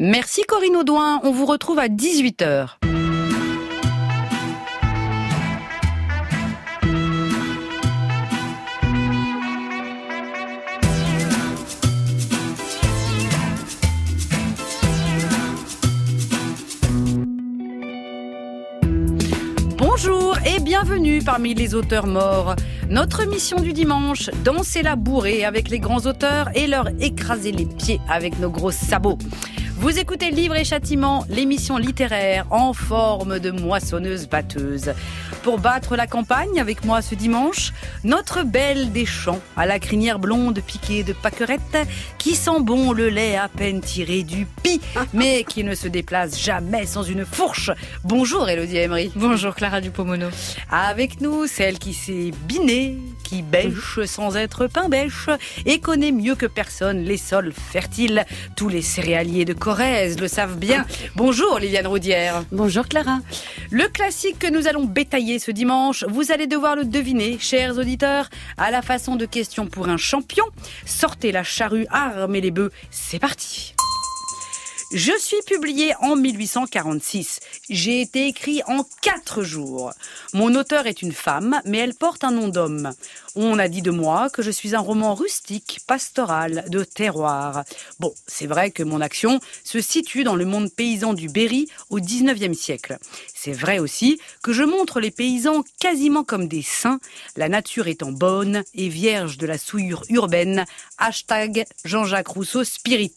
Merci Corinne Audouin, on vous retrouve à 18h. Bonjour et bienvenue parmi les auteurs morts. Notre mission du dimanche, danser la bourrée avec les grands auteurs et leur écraser les pieds avec nos gros sabots. Vous écoutez Livre et Châtiment, l'émission littéraire en forme de moissonneuse batteuse. Pour battre la campagne avec moi ce dimanche, notre belle des champs à la crinière blonde piquée de pâquerettes qui sent bon le lait à peine tiré du pis, mais qui ne se déplace jamais sans une fourche. Bonjour Elodie Emery. Bonjour Clara Dupomono. Avec nous, celle qui s'est binée, qui bêche sans être pain bêche et connaît mieux que personne les sols fertiles. Tous les céréaliers de Corrèze le savent bien. Bonjour Liliane Roudière. Bonjour Clara. Le classique que nous allons bétailler ce dimanche, vous allez devoir le deviner, chers auditeurs, à la façon de questions pour un champion. Sortez la charrue, armez les bœufs, c'est parti. Je suis publié en 1846. J'ai été écrit en quatre jours. Mon auteur est une femme, mais elle porte un nom d'homme. On a dit de moi que je suis un roman rustique, pastoral, de terroir. Bon, c'est vrai que mon action se situe dans le monde paysan du Berry au 19e siècle. C'est vrai aussi que je montre les paysans quasiment comme des saints, la nature étant bonne et vierge de la souillure urbaine. Hashtag Jean-Jacques Rousseau Spirit.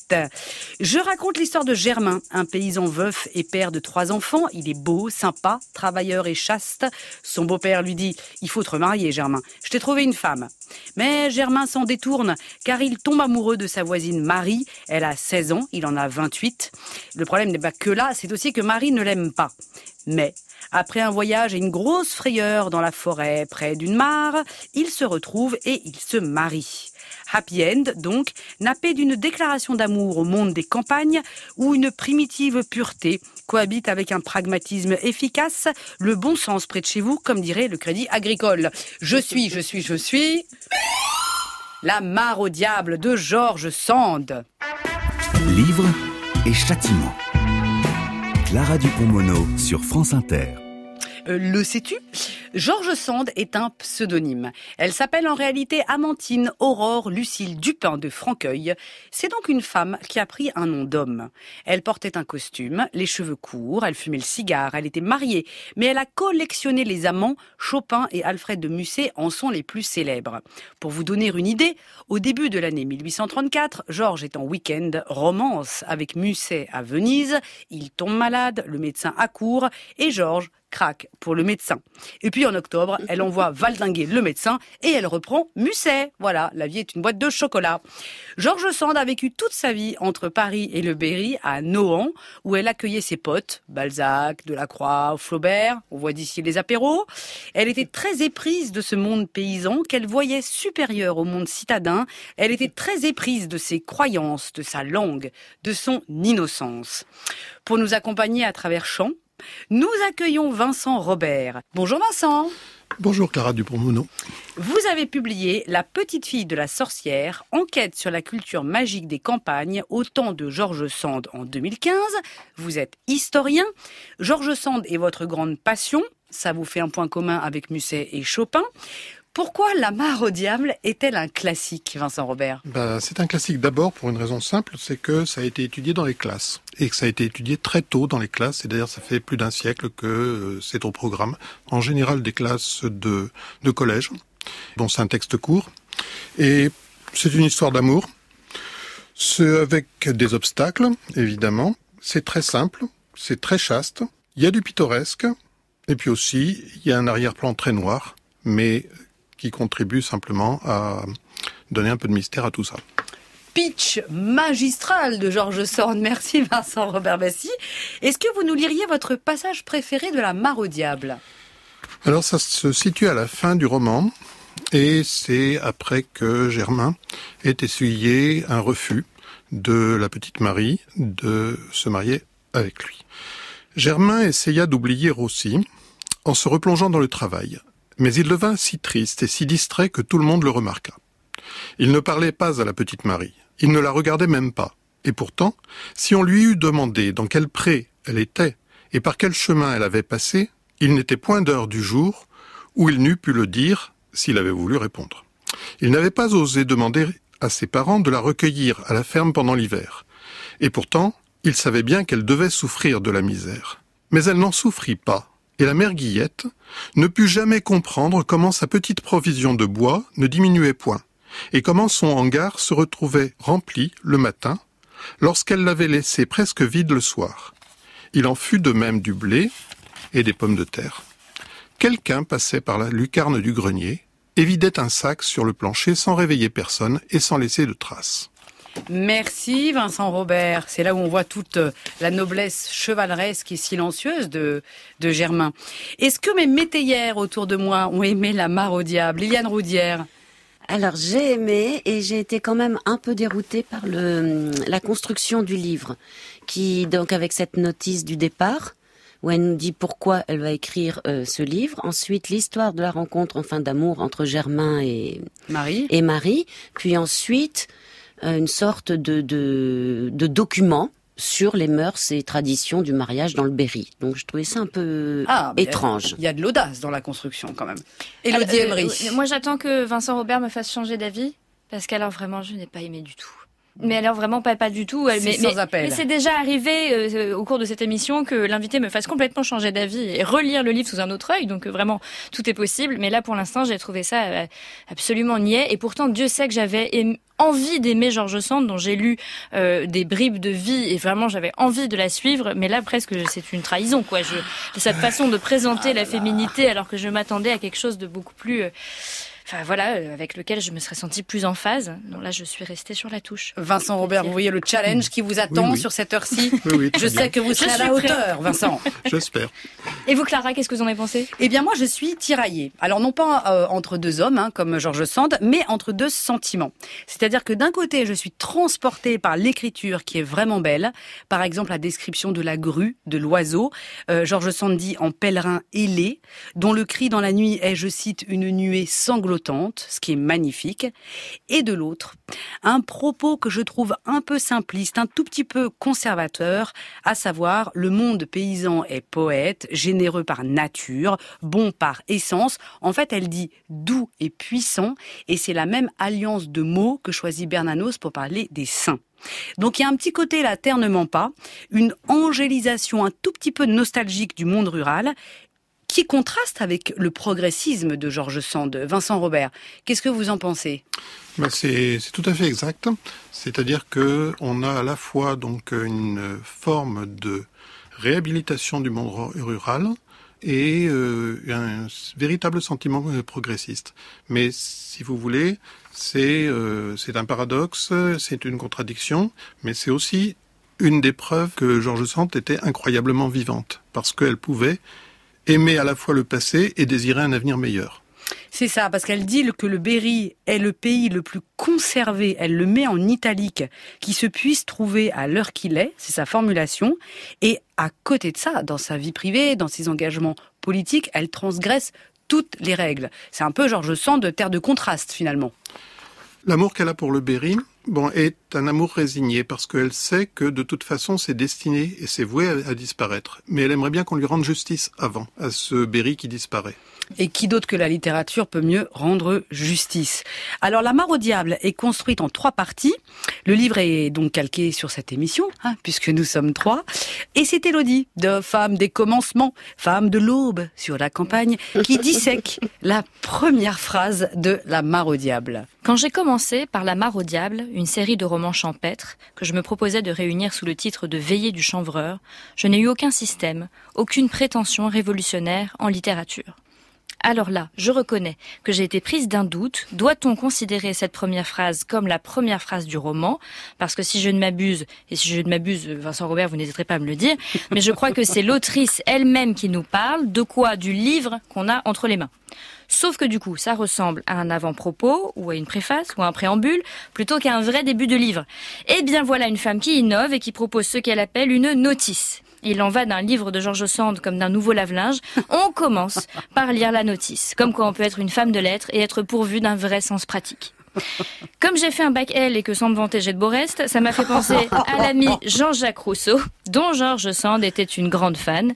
Je raconte l'histoire de Germain, un paysan veuf et père de trois enfants. Il est beau, sympa, travailleur et chaste. Son beau-père lui dit, il faut te remarier, Germain. Je t'ai trouvé une femme. Mais Germain s'en détourne, car il tombe amoureux de sa voisine Marie. Elle a 16 ans, il en a 28. Le problème n'est pas que là, c'est aussi que Marie ne l'aime pas. Mais, après un voyage et une grosse frayeur dans la forêt près d'une mare, ils se retrouvent et ils se marient. Happy End, donc, nappé d'une déclaration d'amour au monde des campagnes, où une primitive pureté cohabite avec un pragmatisme efficace, le bon sens près de chez vous, comme dirait le crédit agricole. Je suis, je suis, je suis... La mare au diable de Georges Sand. Livre et châtiment. Clara Dupont-Mono sur France Inter. Euh, le sais-tu? Georges Sand est un pseudonyme. Elle s'appelle en réalité Amantine Aurore Lucille Dupin de Franqueuil. C'est donc une femme qui a pris un nom d'homme. Elle portait un costume, les cheveux courts, elle fumait le cigare, elle était mariée, mais elle a collectionné les amants. Chopin et Alfred de Musset en sont les plus célèbres. Pour vous donner une idée, au début de l'année 1834, Georges est en week-end, romance avec Musset à Venise. Il tombe malade, le médecin accourt et Georges craque pour le médecin. Et puis en octobre, elle envoie valdinguer le médecin et elle reprend Musset. Voilà, la vie est une boîte de chocolat. Georges Sand a vécu toute sa vie entre Paris et le Berry à Nohant, où elle accueillait ses potes, Balzac, Delacroix, Flaubert. On voit d'ici les apéros. Elle était très éprise de ce monde paysan qu'elle voyait supérieur au monde citadin. Elle était très éprise de ses croyances, de sa langue, de son innocence. Pour nous accompagner à travers chants, nous accueillons Vincent Robert. Bonjour Vincent. Bonjour Clara Dupont-Mono. Vous avez publié La petite fille de la sorcière, enquête sur la culture magique des campagnes au temps de Georges Sand en 2015. Vous êtes historien. Georges Sand est votre grande passion. Ça vous fait un point commun avec Musset et Chopin. Pourquoi La mare au diable est-elle un classique, Vincent Robert? Ben, C'est un classique d'abord pour une raison simple, c'est que ça a été étudié dans les classes. Et que ça a été étudié très tôt dans les classes. Et d'ailleurs, ça fait plus d'un siècle que euh, c'est au programme. En général, des classes de, de collège. Bon, c'est un texte court. Et c'est une histoire d'amour. C'est avec des obstacles, évidemment. C'est très simple. C'est très chaste. Il y a du pittoresque. Et puis aussi, il y a un arrière-plan très noir. Mais qui contribue simplement à donner un peu de mystère à tout ça. Pitch magistral de Georges Sand. Merci Vincent Robert Bassy. Est-ce que vous nous liriez votre passage préféré de La Mare au Diable? Alors ça se situe à la fin du roman et c'est après que Germain ait essuyé un refus de la petite Marie de se marier avec lui. Germain essaya d'oublier Rossi en se replongeant dans le travail, mais il devint si triste et si distrait que tout le monde le remarqua. Il ne parlait pas à la petite Marie, il ne la regardait même pas, Et pourtant, si on lui eût demandé dans quel pré elle était et par quel chemin elle avait passé, il n'était point d'heure du jour où il n'eût pu le dire s'il avait voulu répondre. Il n'avait pas osé demander à ses parents de la recueillir à la ferme pendant l'hiver. Et pourtant, il savait bien qu'elle devait souffrir de la misère. Mais elle n'en souffrit pas, et la mère Guillette ne put jamais comprendre comment sa petite provision de bois ne diminuait point, et comment son hangar se retrouvait rempli le matin, lorsqu'elle l'avait laissé presque vide le soir. Il en fut de même du blé et des pommes de terre. Quelqu'un passait par la lucarne du grenier et vidait un sac sur le plancher sans réveiller personne et sans laisser de traces. Merci Vincent Robert. C'est là où on voit toute euh, la noblesse chevaleresque et silencieuse de, de Germain. Est-ce que mes métayères autour de moi ont aimé la mare au diable? Liliane Roudière alors j'ai aimé et j'ai été quand même un peu déroutée par le, la construction du livre, qui donc avec cette notice du départ, où elle nous dit pourquoi elle va écrire euh, ce livre. Ensuite, l'histoire de la rencontre en fin d'amour entre Germain et Marie. Et Marie. Puis ensuite, une sorte de, de, de document sur les mœurs et traditions du mariage dans le Berry. Donc je trouvais ça un peu Ah, étrange. Il y a de l'audace dans la construction quand même. Elodie Euh, Emery. euh, moi, j'attends que Vincent Robert me fasse changer d'avis, parce qu'alors vraiment, je n'ai pas aimé du tout. Mais alors vraiment pas pas du tout. Mais, sans mais- appel. mais c'est déjà arrivé euh, au cours de cette émission que l'invité me fasse complètement changer d'avis et relire le livre sous un autre œil. Donc euh, vraiment tout est possible. Mais là pour l'instant j'ai trouvé ça euh, absolument niais. Et pourtant Dieu sait que j'avais envie d'aimer Georges Sand dont j'ai lu euh, des bribes de vie et vraiment j'avais envie de la suivre. Mais là presque c'est une trahison quoi. Je, cette façon de présenter la féminité alors que je m'attendais à quelque chose de beaucoup plus euh, Enfin voilà, euh, avec lequel je me serais sentie plus en phase. Donc là, je suis restée sur la touche. Vincent Robert, vous voyez le challenge qui vous attend Oui, oui. sur cette heure-ci Oui, Je bien. sais que vous serez à la hauteur, Vincent. J'espère. Et vous, Clara, qu'est-ce que vous en avez pensé? Eh bien, moi, je suis tiraillée. Alors, non pas euh, entre deux hommes, hein, comme Georges Sand, mais entre deux sentiments. C'est-à-dire que d'un côté, je suis transportée par l'écriture qui est vraiment belle. Par exemple, la description de la grue, de l'oiseau. Euh, Georges Sand dit en pèlerin ailé, dont le cri dans la nuit est, je cite, une nuée ce qui est magnifique. Et de l'autre, un propos que je trouve un peu simpliste, un tout petit peu conservateur, à savoir le monde paysan est poète, généreux par nature, bon par essence. En fait, elle dit doux et puissant, et c'est la même alliance de mots que choisit Bernanos pour parler des saints. Donc il y a un petit côté là, terre ne ment pas, une angélisation un tout petit peu nostalgique du monde rural, qui contraste avec le progressisme de Georges Sand. Vincent Robert, qu'est-ce que vous en pensez? Ben, c'est tout à fait exact. C'est-à-dire que on a à la fois donc une forme de réhabilitation du monde ru- rural et euh, un véritable sentiment euh, progressiste. Mais si vous voulez, c'est euh, c'est un paradoxe, c'est une contradiction, mais c'est aussi une des preuves que Georges Sand était incroyablement vivante parce qu'elle pouvait aimer à la fois le passé et désirer un avenir meilleur. C'est ça, parce qu'elle dit que le Berry est le pays le plus conservé, elle le met en italique, qui se puisse trouver à l'heure qu'il est, c'est sa formulation, et à côté de ça, dans sa vie privée, dans ses engagements politiques, elle transgresse toutes les règles. C'est un peu, je sens de terre de contraste, finalement. L'amour qu'elle a pour le Berry, bon, est un amour résigné parce qu'elle sait que de toute façon c'est destiné et c'est voué à, disparaître. Mais elle aimerait bien qu'on lui rende justice avant à ce Berry qui disparaît. Et qui d'autre que la littérature peut mieux rendre justice? Alors, La Mare au Diable est construite en trois parties. Le livre est donc calqué sur cette émission, hein, puisque nous sommes trois. Et c'est Élodie, de Femme des commencements, femme de l'aube sur la campagne, qui dissèque la première phrase de La Mare au Diable. Quand j'ai commencé par La Mare au Diable, une série de romans champêtres que je me proposais de réunir sous le titre de Veillée du chanvreur, je n'ai eu aucun système, aucune prétention révolutionnaire en littérature. Alors là, je reconnais que j'ai été prise d'un doute. Doit-on considérer cette première phrase comme la première phrase du roman? Parce que si je ne m'abuse, et si je ne m'abuse, Vincent Robert, vous n'hésiterez pas à me le dire, mais je crois que c'est l'autrice elle-même qui nous parle. De quoi? Du livre qu'on a entre les mains. Sauf que du coup, ça ressemble à un avant-propos, ou à une préface, ou à un préambule, plutôt qu'à un vrai début de livre. Eh bien voilà une femme qui innove et qui propose ce qu'elle appelle une notice. Il en va d'un livre de Georges Sand comme d'un nouveau lave-linge. On commence par lire la notice, comme quoi on peut être une femme de lettres et être pourvu d'un vrai sens pratique. Comme j'ai fait un bac L et que sans me vanter j'ai de beau reste, ça m'a fait penser à l'ami Jean-Jacques Rousseau, dont Georges Sand était une grande fan.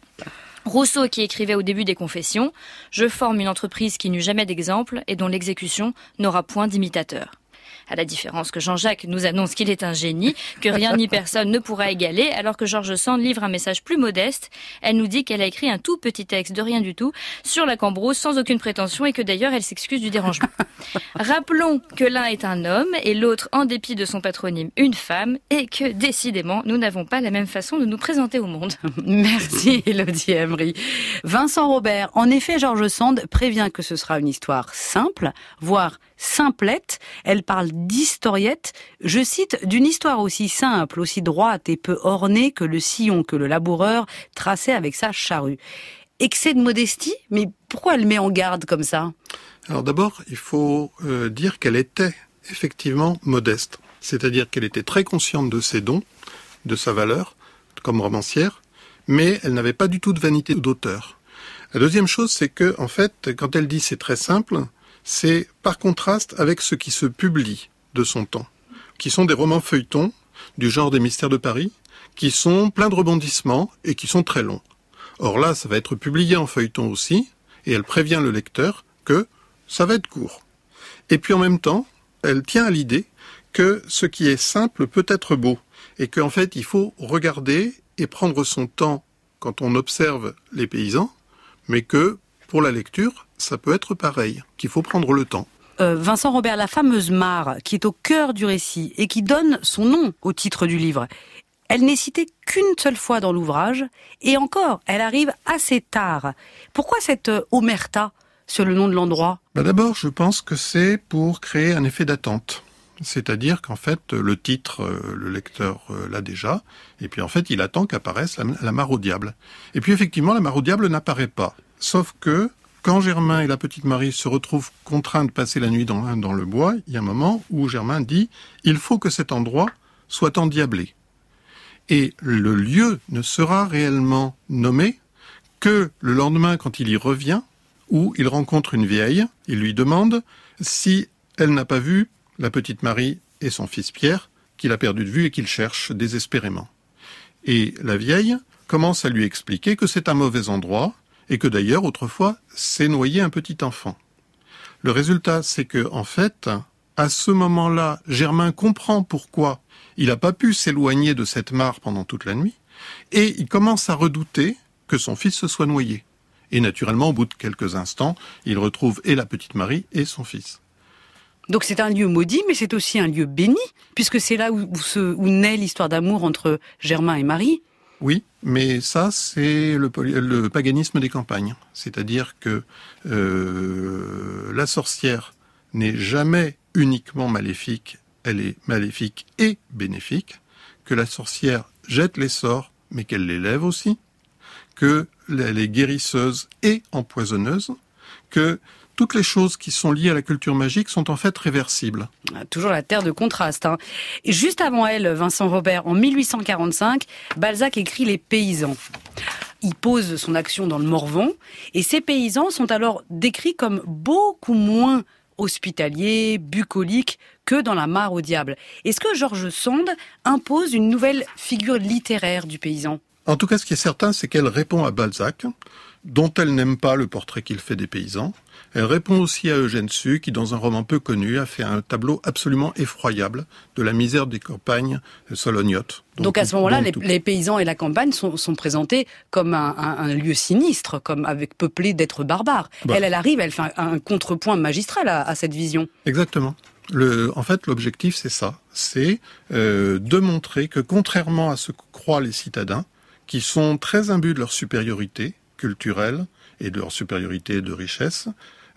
Rousseau qui écrivait au début des Confessions Je forme une entreprise qui n'eut jamais d'exemple et dont l'exécution n'aura point d'imitateur à la différence que Jean-Jacques nous annonce qu'il est un génie, que rien ni personne ne pourra égaler, alors que Georges Sand livre un message plus modeste. Elle nous dit qu'elle a écrit un tout petit texte de rien du tout sur la cambrose sans aucune prétention et que d'ailleurs elle s'excuse du dérangement. Rappelons que l'un est un homme et l'autre, en dépit de son patronyme, une femme et que décidément nous n'avons pas la même façon de nous présenter au monde. Merci Elodie Emery. Vincent Robert, en effet Georges Sand prévient que ce sera une histoire simple, voire simplette. Elle parle d'historiette. Je cite d'une histoire aussi simple, aussi droite et peu ornée que le sillon que le laboureur traçait avec sa charrue. Excès de modestie, mais pourquoi elle met en garde comme ça? Alors d'abord, il faut euh, dire qu'elle était effectivement modeste, c'est-à-dire qu'elle était très consciente de ses dons, de sa valeur comme romancière, mais elle n'avait pas du tout de vanité d'auteur. La deuxième chose, c'est que, en fait, quand elle dit c'est très simple, c'est par contraste avec ce qui se publie de son temps, qui sont des romans feuilletons du genre des mystères de Paris, qui sont pleins de rebondissements et qui sont très longs. Or là, ça va être publié en feuilleton aussi, et elle prévient le lecteur que ça va être court. Et puis en même temps, elle tient à l'idée que ce qui est simple peut être beau, et qu'en fait, il faut regarder et prendre son temps quand on observe les paysans, mais que pour la lecture, ça peut être pareil, qu'il faut prendre le temps. Euh, Vincent Robert, la fameuse mare qui est au cœur du récit et qui donne son nom au titre du livre, elle n'est citée qu'une seule fois dans l'ouvrage, et encore, elle arrive assez tard. Pourquoi cette euh, omerta sur le nom de l'endroit? Bah D'abord, je pense que c'est pour créer un effet d'attente. C'est-à-dire qu'en fait, le titre, euh, le lecteur l'a déjà, et puis en fait, il attend qu'apparaisse la, la mare au diable. Et puis effectivement, la mare au diable n'apparaît pas. Sauf que quand Germain et la petite Marie se retrouvent contraints de passer la nuit dans, le bois, il y a un moment où Germain dit il faut que cet endroit soit endiablé. Et le lieu ne sera réellement nommé que le lendemain quand il y revient, où il rencontre une vieille, il lui demande si elle n'a pas vu la petite Marie et son fils Pierre, qu'il a perdu de vue et qu'il cherche désespérément. Et la vieille commence à lui expliquer que c'est un mauvais endroit, et que d'ailleurs autrefois s'est noyé un petit enfant. Le résultat, c'est que en fait, à ce moment-là, Germain comprend pourquoi il n'a pas pu s'éloigner de cette mare pendant toute la nuit, et il commence à redouter que son fils se soit noyé. Et naturellement, au bout de quelques instants, il retrouve et la petite Marie et son fils. Donc c'est un lieu maudit, mais c'est aussi un lieu béni, puisque c'est là où, où naît l'histoire d'amour entre Germain et Marie. Oui, mais ça, c'est le, paganisme des campagnes. C'est-à-dire que euh, la sorcière n'est jamais uniquement maléfique, elle est maléfique et bénéfique, que la sorcière jette les sorts, mais qu'elle les lève aussi, qu'elle est guérisseuse et empoisonneuse, que toutes les choses qui sont liées à la culture magique sont en fait réversibles. Ah, toujours la terre de contraste. Hein. Juste avant elle, Vincent Robert, en 1845, Balzac écrit Les paysans. Il pose son action dans le Morvan, et ces paysans sont alors décrits comme beaucoup moins hospitaliers, bucoliques que dans la mare au diable. Est-ce que Georges Sand impose une nouvelle figure littéraire du paysan? En tout cas, ce qui est certain, c'est qu'elle répond à Balzac, dont elle n'aime pas le portrait qu'il fait des paysans, elle répond aussi à Eugène Sue, qui dans un roman peu connu a fait un tableau absolument effroyable de la misère des campagnes solognotes. Donc, à ce moment-là, les, paysans et la campagne sont, présentés comme un, lieu sinistre, comme avec peuplé d'êtres barbares. Bah. Elle, elle arrive, elle fait un, contrepoint magistral à, cette vision. Exactement. Le, en fait, l'objectif, c'est ça. C'est euh, de montrer que, contrairement à ce que croient les citadins, qui sont très imbus de leur supériorité culturelle et de leur supériorité de richesse,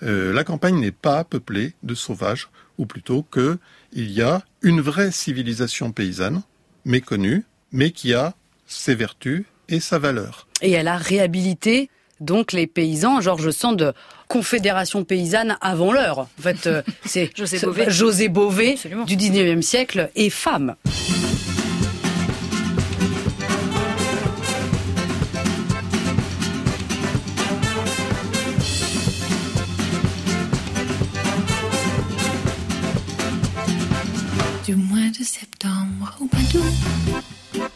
euh, la campagne n'est pas peuplée de sauvages, ou plutôt que il y a une vraie civilisation paysanne, méconnue, mais qui a ses vertus et sa valeur. Et elle a réhabilité donc les paysans, Georges Sand, confédération paysanne avant l'heure. En fait, euh, c'est José Bové, José Bové du 19e siècle et femme. de septembre au Padoue.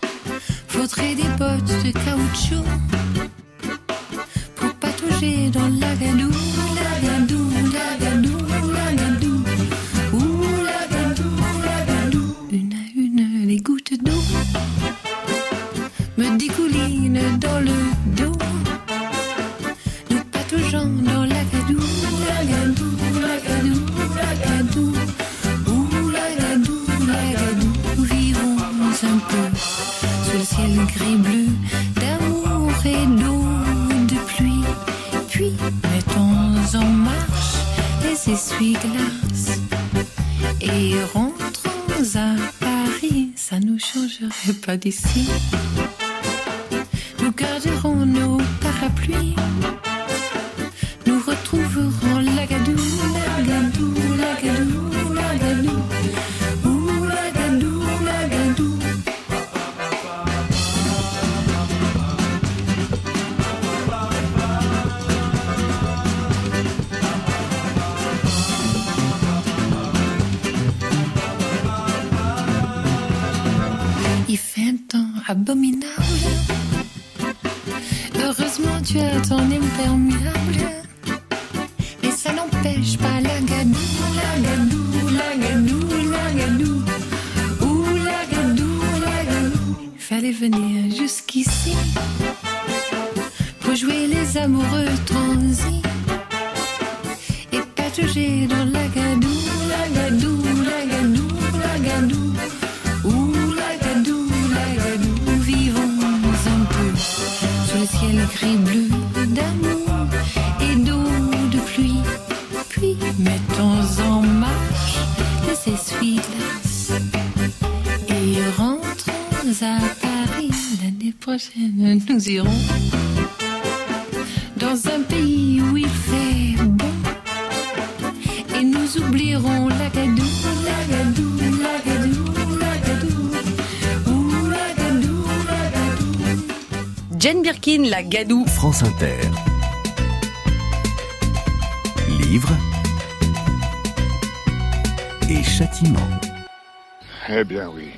Faudrait des bottes de caoutchouc pour patauger dans la gadoue, la gadoue, la gadoue, la gadoue, ouh la gadoue, la gadoue. Une à une, les gouttes d'eau me découlinent dans le ciel gris-bleu d'amour et d'eau de pluie. Puis mettons en marche les essuie-glaces et rentrons à Paris. Ça nous changerait pas d'ici. Jane Birkin, la Gadou. France Inter. Livre et châtiment. Eh bien oui.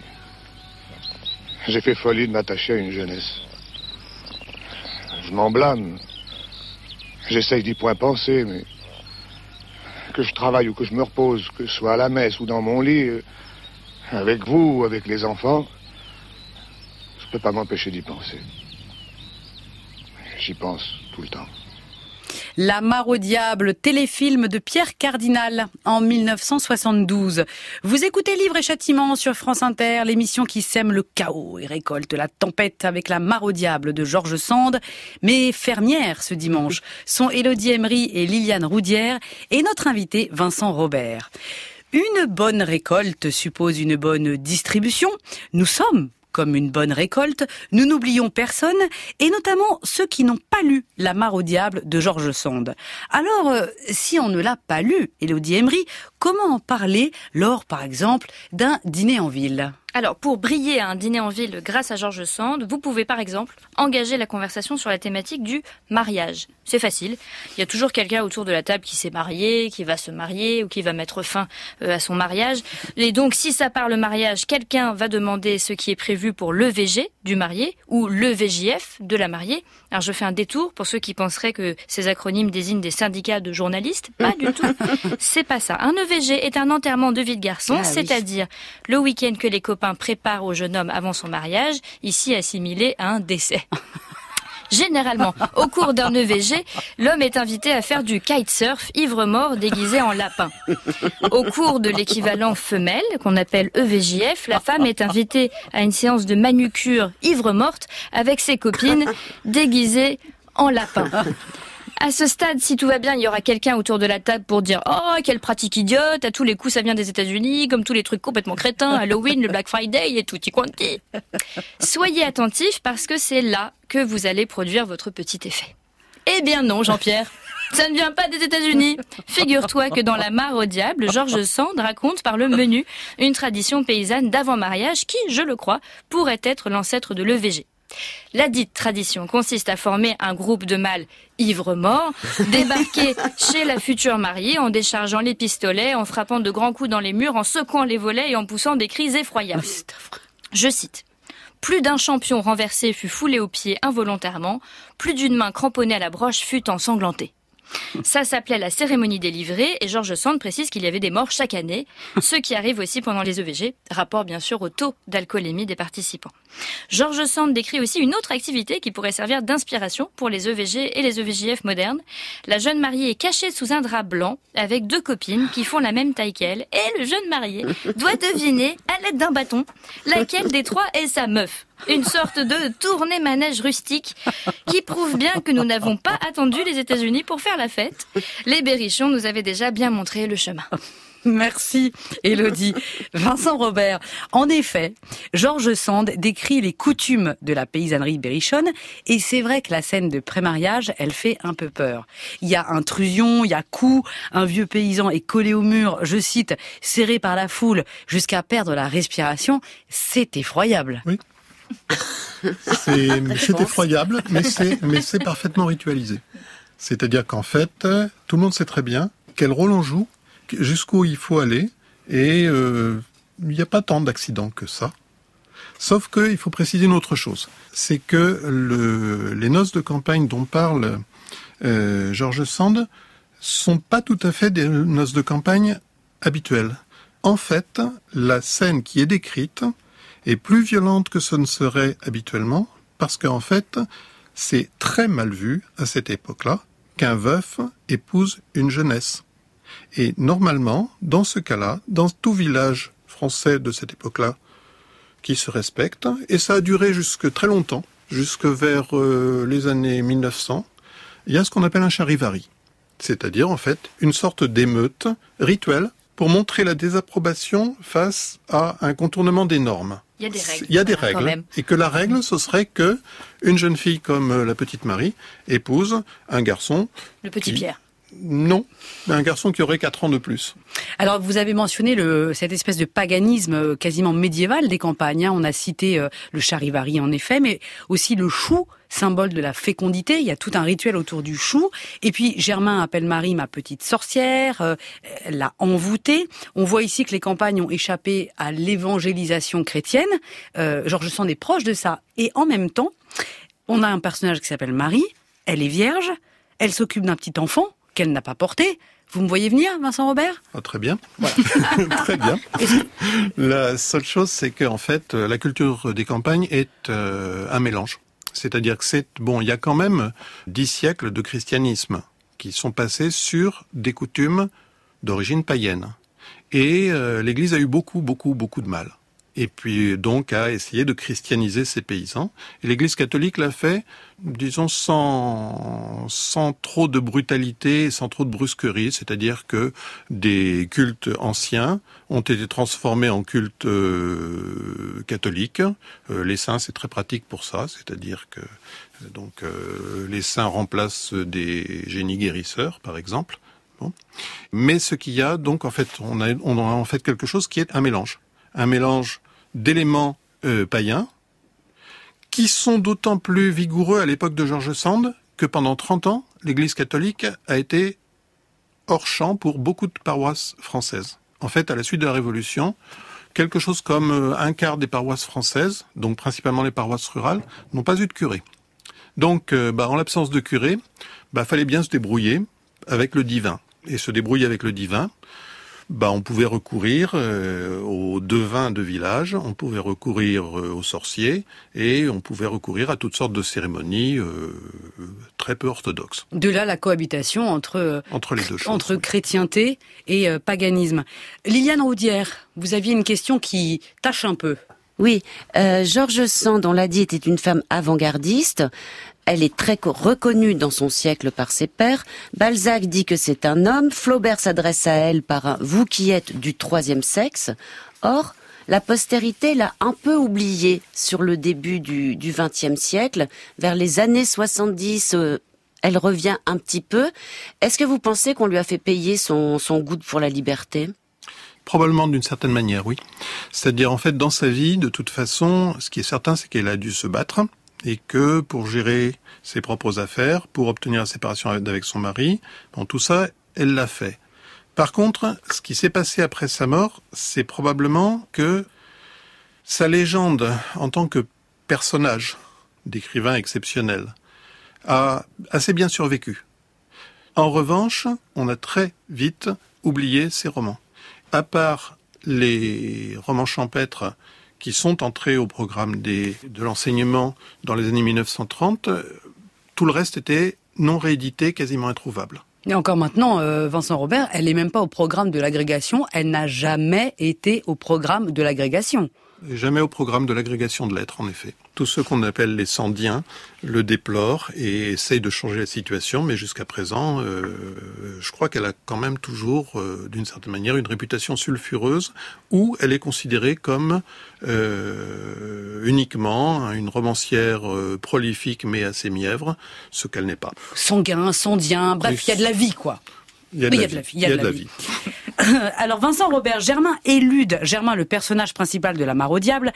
J'ai fait folie de m'attacher à une jeunesse. Je m'en blâme. J'essaye d'y point penser, mais que je travaille ou que je me repose, que ce soit à la messe ou dans mon lit, avec vous ou avec les enfants, je peux pas m'empêcher d'y penser. J'y pense tout le temps. La mare au diable, téléfilm de Pierre Cardinal en 1972. Vous écoutez Livre et Châtiment sur France Inter, l'émission qui sème le chaos et récolte la tempête avec la mare au diable de Georges Sand. Mes fermières ce dimanche sont Élodie Emery et Liliane Roudière et notre invité Vincent Robert. Une bonne récolte suppose une bonne distribution. Nous sommes comme une bonne récolte, nous n'oublions personne, et notamment ceux qui n'ont pas lu La mare au diable de Georges Sand. Alors, euh, si on ne l'a pas lu, Elodie Emery, comment en parler lors, par exemple, d'un dîner en ville? Alors, pour briller à un dîner en ville grâce à Georges Sand, vous pouvez par exemple engager la conversation sur la thématique du mariage. C'est facile. Il y a toujours quelqu'un autour de la table qui s'est marié, qui va se marier ou qui va mettre fin euh, à son mariage. Et donc, si ça parle mariage, quelqu'un va demander ce qui est prévu pour le VG du marié ou le VJF de la mariée. Alors, je fais un détour pour ceux qui penseraient que ces acronymes désignent des syndicats de journalistes. Pas du tout. C'est pas ça. Un EVG est un enterrement de vie de garçon, Ah oui. c'est-à-dire le week-end que les copains préparent au jeune homme avant son mariage, ici assimilé à un décès. Généralement, au cours d'un EVG, l'homme est invité à faire du kitesurf ivre-mort déguisé en lapin. Au cours de l'équivalent femelle, qu'on appelle EVJF, la femme est invitée à une séance de manucure ivre-morte avec ses copines déguisées en lapin. À ce stade, si tout va bien, il y aura quelqu'un autour de la table pour dire Oh, quelle pratique idiote, à tous les coups ça vient des États-Unis, comme tous les trucs complètement crétins, Halloween, le Black Friday et tutti quanti. Soyez attentifs parce que c'est là que vous allez produire votre petit effet. Eh bien non, Jean-Pierre. Ça ne vient pas des États-Unis. Figure-toi que dans La Mare au diable, Georges Sand raconte par le menu une tradition paysanne d'avant-mariage qui, je le crois, pourrait être l'ancêtre de l'EVG. La dite tradition consiste à former un groupe de mâles ivres-morts, débarquer chez la future mariée en déchargeant les pistolets, en frappant de grands coups dans les murs, en secouant les volets et en poussant des cris effroyables. Je cite. Plus d'un champion renversé fut foulé aux pieds involontairement, plus d'une main cramponnée à la broche fut ensanglantée. Ça s'appelait la cérémonie des livrées et Georges Sand précise qu'il y avait des morts chaque année, ce qui arrive aussi pendant les EVG, rapport bien sûr au taux d'alcoolémie des participants. Georges Sand décrit aussi une autre activité qui pourrait servir d'inspiration pour les EVG et les EVJF modernes. La jeune mariée est cachée sous un drap blanc avec deux copines qui font la même taille qu'elle et le jeune marié doit deviner à l'aide d'un bâton laquelle des trois est sa meuf. Une sorte de tournée manège rustique qui prouve bien que nous n'avons pas attendu les États-Unis pour faire la fête. Les berrichons nous avaient déjà bien montré le chemin. Merci, Elodie. Vincent Robert. En effet, Georges Sand décrit les coutumes de la paysannerie berrichonne et c'est vrai que la scène de pré-mariage, elle fait un peu peur. Il y a intrusion, il y a coup, un vieux paysan est collé au mur, je cite, serré par la foule jusqu'à perdre la respiration. C'est effroyable. Oui. C'est effroyable, mais c'est parfaitement ritualisé. C'est-à-dire qu'en fait, tout le monde sait très bien quel rôle on joue, jusqu'où il faut aller, et euh, il n'y a pas tant d'accidents que ça. Sauf qu'il faut préciser une autre chose, c'est que le, les noces de campagne dont parle euh, Georges Sand sont pas tout à fait des noces de campagne habituelles. En fait, la scène qui est décrite est plus violente que ce ne serait habituellement, parce qu'en fait, c'est très mal vu à cette époque-là qu'un veuf épouse une jeunesse. Et normalement, dans ce cas-là, dans tout village français de cette époque-là, qui se respecte, et ça a duré jusque très longtemps, jusque vers euh, les années 1900, il y a ce qu'on appelle un charivari. C'est-à-dire, en fait, une sorte d'émeute rituelle pour montrer la désapprobation face à un contournement des normes. Il y a des règles. Il y a des Voilà, quand règles. même. Et que la règle, ce serait que une jeune fille comme euh, la petite Marie épouse un garçon, Le petit Qui- Pierre. Non, mais un garçon qui aurait 4 ans de plus. Alors, vous avez mentionné cette espèce de paganisme euh, quasiment médiéval des campagnes. hein. On a cité euh, le charivari, en effet, mais aussi le chou, symbole de la fécondité. Il y a tout un rituel autour du chou. Et puis, Germain appelle Marie ma petite sorcière. euh, elle l'a envoûtée. On voit ici que les campagnes ont échappé à l'évangélisation chrétienne. Euh, Georges Sand est proche de ça. Et en même temps, on a un personnage qui s'appelle Marie. Elle est vierge. Elle s'occupe d'un petit enfant qu'elle n'a pas porté. Vous me voyez venir, Vincent Robert? Ah, très bien. très bien. La seule chose, c'est qu'en fait, euh, la culture des campagnes est euh, un mélange. C'est-à-dire que c'est bon, il y a quand même dix siècles de christianisme qui sont passés sur des coutumes d'origine païenne. Et euh, l'Église a eu beaucoup, beaucoup, beaucoup de mal. Et puis donc a essayé de christianiser ses paysans. Et l'Église catholique l'a fait, disons, sans, sans trop de brutalité, sans trop de brusquerie. C'est-à-dire que des cultes anciens ont été transformés en cultes euh, catholiques. Euh, les saints, c'est très pratique pour ça. C'est-à-dire que euh, donc les saints remplacent des génies guérisseurs, par exemple. Mais ce qu'il y a, donc en fait, on a, on a en fait quelque chose qui est un mélange, un mélange d'éléments euh, païens qui sont d'autant plus vigoureux à l'époque de George Sand que pendant 30 ans, l'Église catholique a été hors champ pour beaucoup de paroisses françaises. En fait, à la suite de la Révolution, quelque chose comme euh, un quart des paroisses françaises, donc principalement les paroisses rurales, n'ont pas eu de curé. Donc, euh, bah, en l'absence de curé, bah, fallait bien se débrouiller avec le divin. Et se débrouiller avec le divin, bah, on pouvait recourir euh, aux devins de village, on pouvait recourir euh, aux sorciers, et on pouvait recourir à toutes sortes de cérémonies euh, très peu orthodoxes De là la cohabitation entre euh, entre les deux choses. entre oui. chrétienté et euh, paganisme. Liliane Audière, vous aviez une question qui tâche un peu. Oui, euh, Georges Sand, on l'a dit, était une femme avant-gardiste. Elle est très co- reconnue dans son siècle par ses pairs. Balzac dit que c'est un homme. Flaubert s'adresse à elle par un vous qui êtes du troisième sexe. Or, la postérité l'a un peu oubliée sur le début du du XXe siècle. Vers les années 70, euh, elle revient un petit peu. Est-ce que vous pensez qu'on lui a fait payer son, son goût pour la liberté? Probablement d'une certaine manière, oui. C'est-à-dire, en fait, dans sa vie, de toute façon, ce qui est certain, c'est qu'elle a dû se battre et que pour gérer ses propres affaires, pour obtenir la séparation avec son mari, bon, tout ça, elle l'a fait. Par contre, ce qui s'est passé après sa mort, c'est probablement que sa légende en tant que personnage d'écrivain exceptionnel, a assez bien survécu. En revanche, on a très vite oublié ses romans. À part les romans champêtres qui sont entrés au programme de l'enseignement dans les années 1930, euh, tout le reste était non réédité, quasiment introuvable. Et encore maintenant, euh, Vincent Robert, elle n'est même pas au programme de l'agrégation, elle n'a jamais été au programme de l'agrégation. Jamais au programme de l'agrégation de lettres, en effet. Tous ceux qu'on appelle les sandiens le déplorent et essayent de changer la situation, mais jusqu'à présent, euh, je crois qu'elle a quand même toujours, euh, d'une certaine manière, une réputation sulfureuse, où elle est considérée comme euh, uniquement une romancière prolifique mais assez mièvre, ce qu'elle n'est pas. Sanguin, sondien, bref, il y a de la vie, quoi. Il y a Oui, de il y la a de la vie. vie, il y a de la vie. Alors Vincent Robert Germain élude, Germain le personnage principal de La Mare au Diable,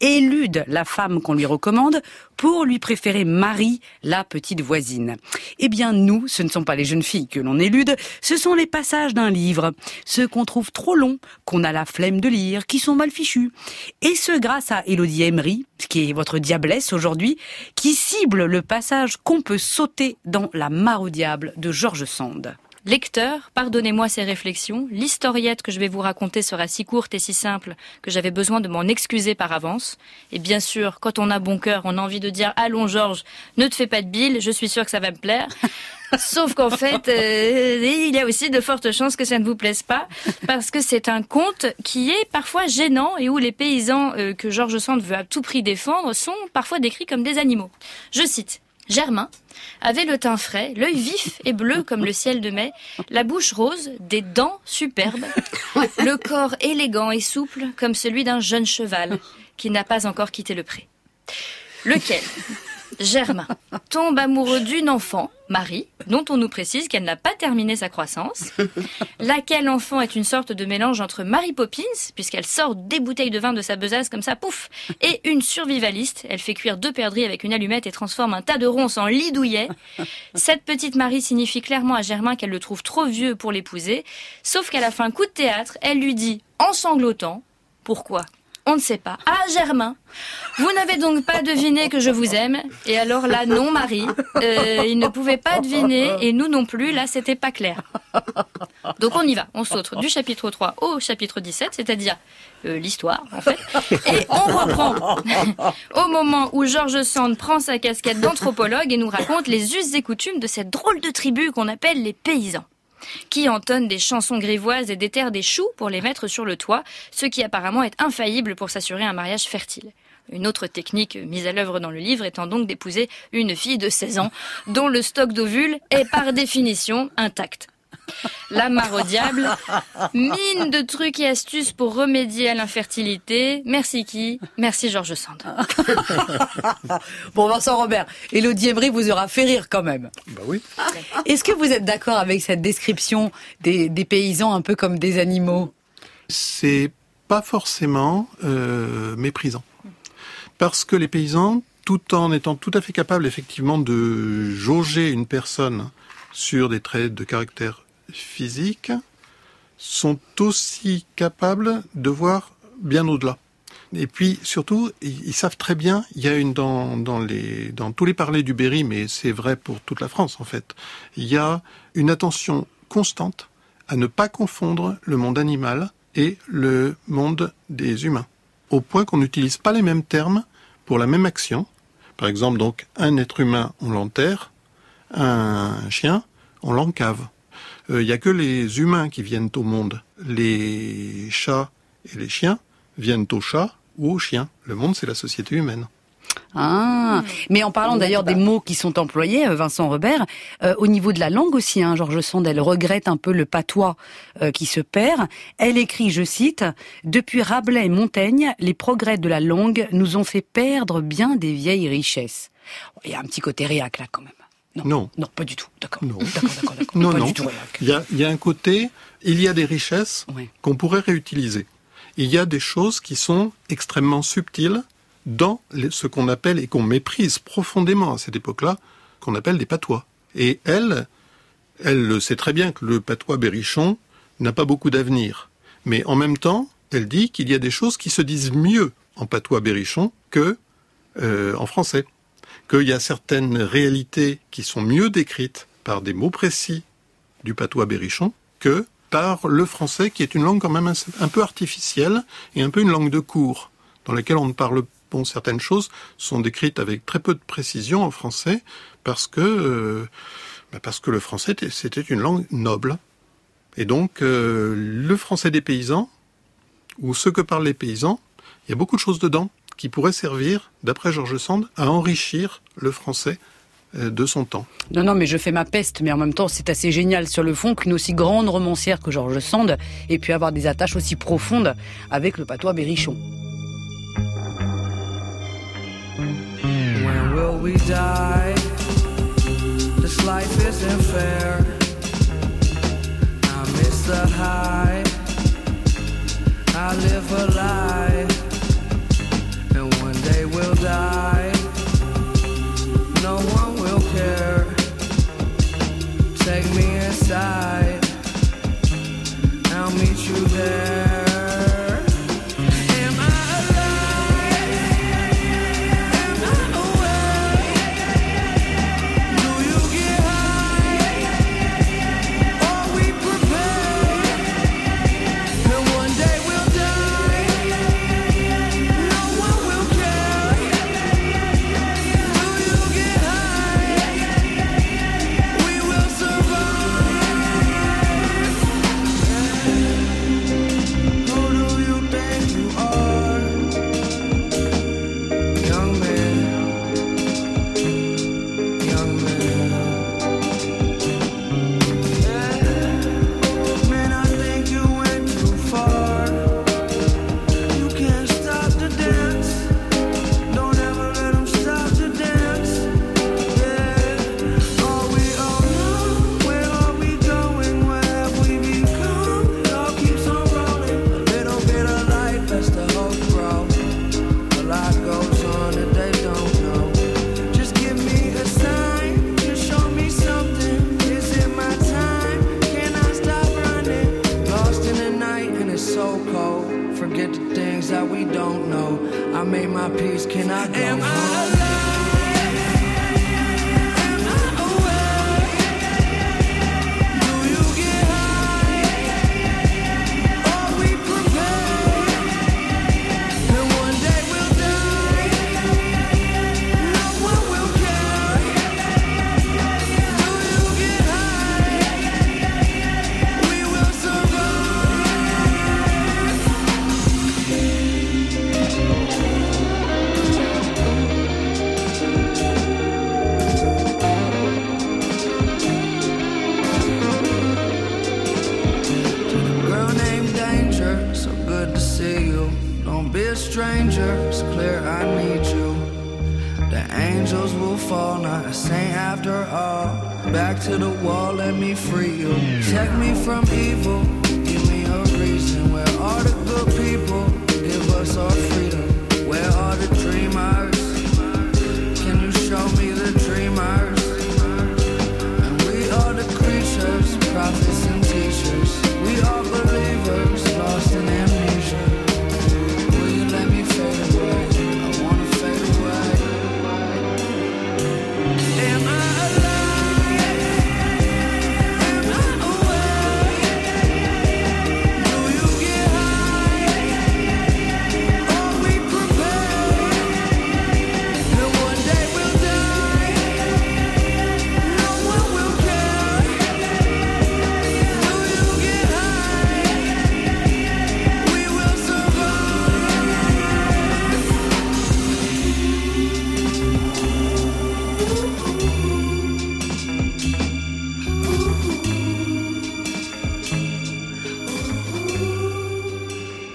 élude la femme qu'on lui recommande pour lui préférer Marie, la petite voisine. Eh bien nous, ce ne sont pas les jeunes filles que l'on élude, ce sont les passages d'un livre, ceux qu'on trouve trop longs, qu'on a la flemme de lire, qui sont mal fichus. Et ce grâce à Elodie Emery, qui est votre diablesse aujourd'hui, qui cible le passage qu'on peut sauter dans La Mare au Diable de George Sand. Lecteur, pardonnez-moi ces réflexions. L'historiette que je vais vous raconter sera si courte et si simple que j'avais besoin de m'en excuser par avance. Et bien sûr, quand on a bon cœur, on a envie de dire Allons Georges, ne te fais pas de bile, je suis sûr que ça va me plaire. Sauf qu'en fait, euh, il y a aussi de fortes chances que ça ne vous plaise pas, parce que c'est un conte qui est parfois gênant et où les paysans euh, que Georges Sand veut à tout prix défendre sont parfois décrits comme des animaux. Je cite. Germain avait le teint frais, l'œil vif et bleu comme le ciel de mai, la bouche rose, des dents superbes, le corps élégant et souple comme celui d'un jeune cheval qui n'a pas encore quitté le pré. Lequel? Germain tombe amoureux d'une enfant, Marie, dont on nous précise qu'elle n'a pas terminé sa croissance, laquelle enfant est une sorte de mélange entre Mary Poppins, puisqu'elle sort des bouteilles de vin de sa besace comme ça, pouf, et une survivaliste. Elle fait cuire deux perdrix avec une allumette et transforme un tas de ronces en lit douillet. Cette petite Marie signifie clairement à Germain qu'elle le trouve trop vieux pour l'épouser, sauf qu'à la fin coup de théâtre, elle lui dit, en sanglotant, pourquoi? On ne sait pas. Ah, Germain, vous n'avez donc pas deviné que je vous aime. Et alors là, non, Marie, euh, il ne pouvait pas deviner, et nous non plus, là, c'était pas clair. Donc on y va, on saute du chapitre 3 au chapitre 17, c'est-à-dire euh, l'histoire, en fait. Et on reprend au moment où Georges Sand prend sa casquette d'anthropologue et nous raconte les us et coutumes de cette drôle de tribu qu'on appelle les paysans qui entonnent des chansons grivoises et déterrent des choux pour les mettre sur le toit, ce qui apparemment est infaillible pour s'assurer un mariage fertile. Une autre technique mise à l'œuvre dans le livre étant donc d'épouser une fille de 16 ans, dont le stock d'ovules est par définition intact. La mare au diable, mine de trucs et astuces pour remédier à l'infertilité. Merci qui Merci Georges Sand. Bon, Vincent Robert, Elodie Emery vous aura fait rire quand même. Bah oui. Est-ce que vous êtes d'accord avec cette description des, des paysans un peu comme des animaux? C'est pas forcément euh, méprisant. Parce que les paysans, tout en étant tout à fait capables effectivement de jauger une personne sur des traits de caractère physique, sont aussi capables de voir bien au-delà. Et puis surtout, ils savent très bien. Il y a une dans dans les dans tous les parlers du Berry, mais c'est vrai pour toute la France en fait. Il y a une attention constante à ne pas confondre le monde animal et le monde des humains. Au point qu'on n'utilise pas les mêmes termes pour la même action. Par exemple, donc, un être humain, on l'enterre, un chien, on l'encave. Euh, Il n'y a que les humains qui viennent au monde. Les chats et les chiens viennent aux chats ou aux chiens. Le monde, c'est la société humaine. Ah, mais en parlant d'ailleurs des mots qui sont employés, euh, Vincent Robert, euh, au niveau de la langue aussi, hein, Georges Sand, elle regrette un peu le patois euh, qui se perd. Elle écrit, je cite, Depuis Rabelais et Montaigne, les progrès de la langue nous ont fait perdre bien des vieilles richesses. Il y a un petit côté réac là quand même. Non. Non, pas du tout. D'accord. Non. D'accord, d'accord, d'accord. Non, pas non. du tout. Il y a, il y a un côté, il y a des richesses Oui. qu'on pourrait réutiliser. Il y a des choses qui sont extrêmement subtiles dans ce qu'on appelle et qu'on méprise profondément à cette époque-là, qu'on appelle des patois. Et elle, elle le sait très bien que le patois berrichon n'a pas beaucoup d'avenir. Mais en même temps, elle dit qu'il y a des choses qui se disent mieux en patois berrichon que euh, en français. Qu'il y a certaines réalités qui sont mieux décrites par des mots précis du patois berrichon que par le français qui est une langue quand même un, peu artificielle et un peu une langue de cours dans laquelle on ne parle bon certaines choses sont décrites avec très peu de précision en français parce que euh, bah le français était- c'était une langue noble. Et donc euh, le français des paysans ou ce que parlent les paysans il y a beaucoup de choses dedans qui pourraient servir d'après Georges Sand à enrichir le français euh, de son temps. Non, non, mais je fais ma peste, mais en même temps, c'est assez génial sur le fond qu'une aussi grande romancière que Georges Sand ait pu avoir des attaches aussi profondes avec le patois berrichon. When will we die? This life isn't fair. I miss the high. I live a lie. will die.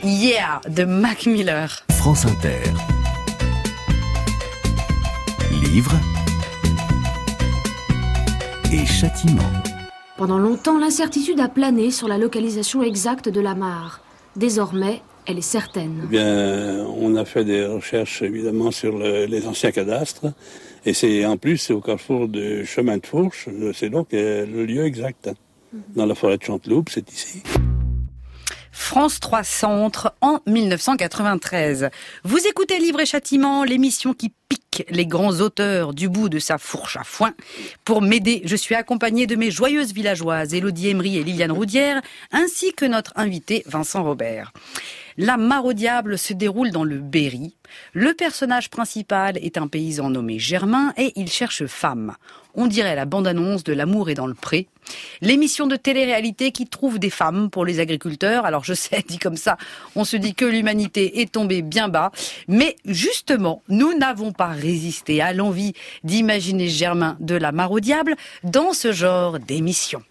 Yeah de Mac Miller. France Inter. Livre et châtiment. Pendant longtemps, l'incertitude a plané sur la localisation exacte de la mare. Désormais, elle est certaine. Eh bien, on a fait des recherches évidemment sur le- les anciens cadastres. Et c'est en plus c'est au carrefour du chemin de Fourche. C'est donc euh, le lieu exact. Dans la forêt de Chanteloup, c'est ici. France 3 Centre en 1993. Vous écoutez Livre et Châtiment, l'émission qui pique les grands auteurs du bout de sa fourche à foin. Pour m'aider, je suis accompagnée de mes joyeuses villageoises, Élodie Emery et Liliane Roudière, ainsi que notre invité Vincent Robert. La mare au diable se déroule dans le Berry. Le personnage principal est un paysan nommé Germain et il cherche femme. On dirait la bande-annonce de L'amour est dans le pré. L'émission de télé-réalité qui trouve des femmes pour les agriculteurs. Alors je sais, dit comme ça, on se dit que l'humanité est tombée bien bas. Mais justement, nous n'avons pas résisté à l'envie d'imaginer Germain de la mare au diable dans ce genre d'émission.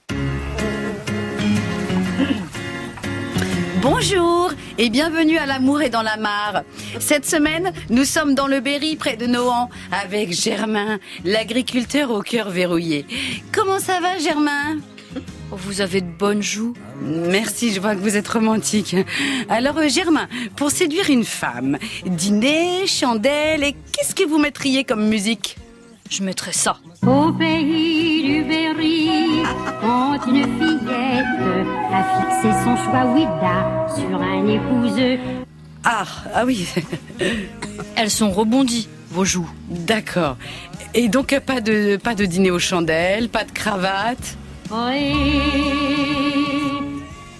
Bonjour et bienvenue à l'amour et dans la mare. Cette semaine, nous sommes dans le Berry près de Nohant avec Germain, l'agriculteur au cœur verrouillé. Comment ça va Germain? Vous avez de bonnes joues. Merci, je vois que vous êtes romantique. Alors euh, Germain, pour séduire une femme, dîner, chandelle et qu'est-ce que vous mettriez comme musique? Je mettrais ça. Au pays du Berry, quand une fillette a fixé son choix Ouida sur un épouseux. Ah, ah oui, Elles sont rebondies, vos joues. d'accord. Et donc pas de pas de dîner aux chandelles, pas de cravate. Ohé,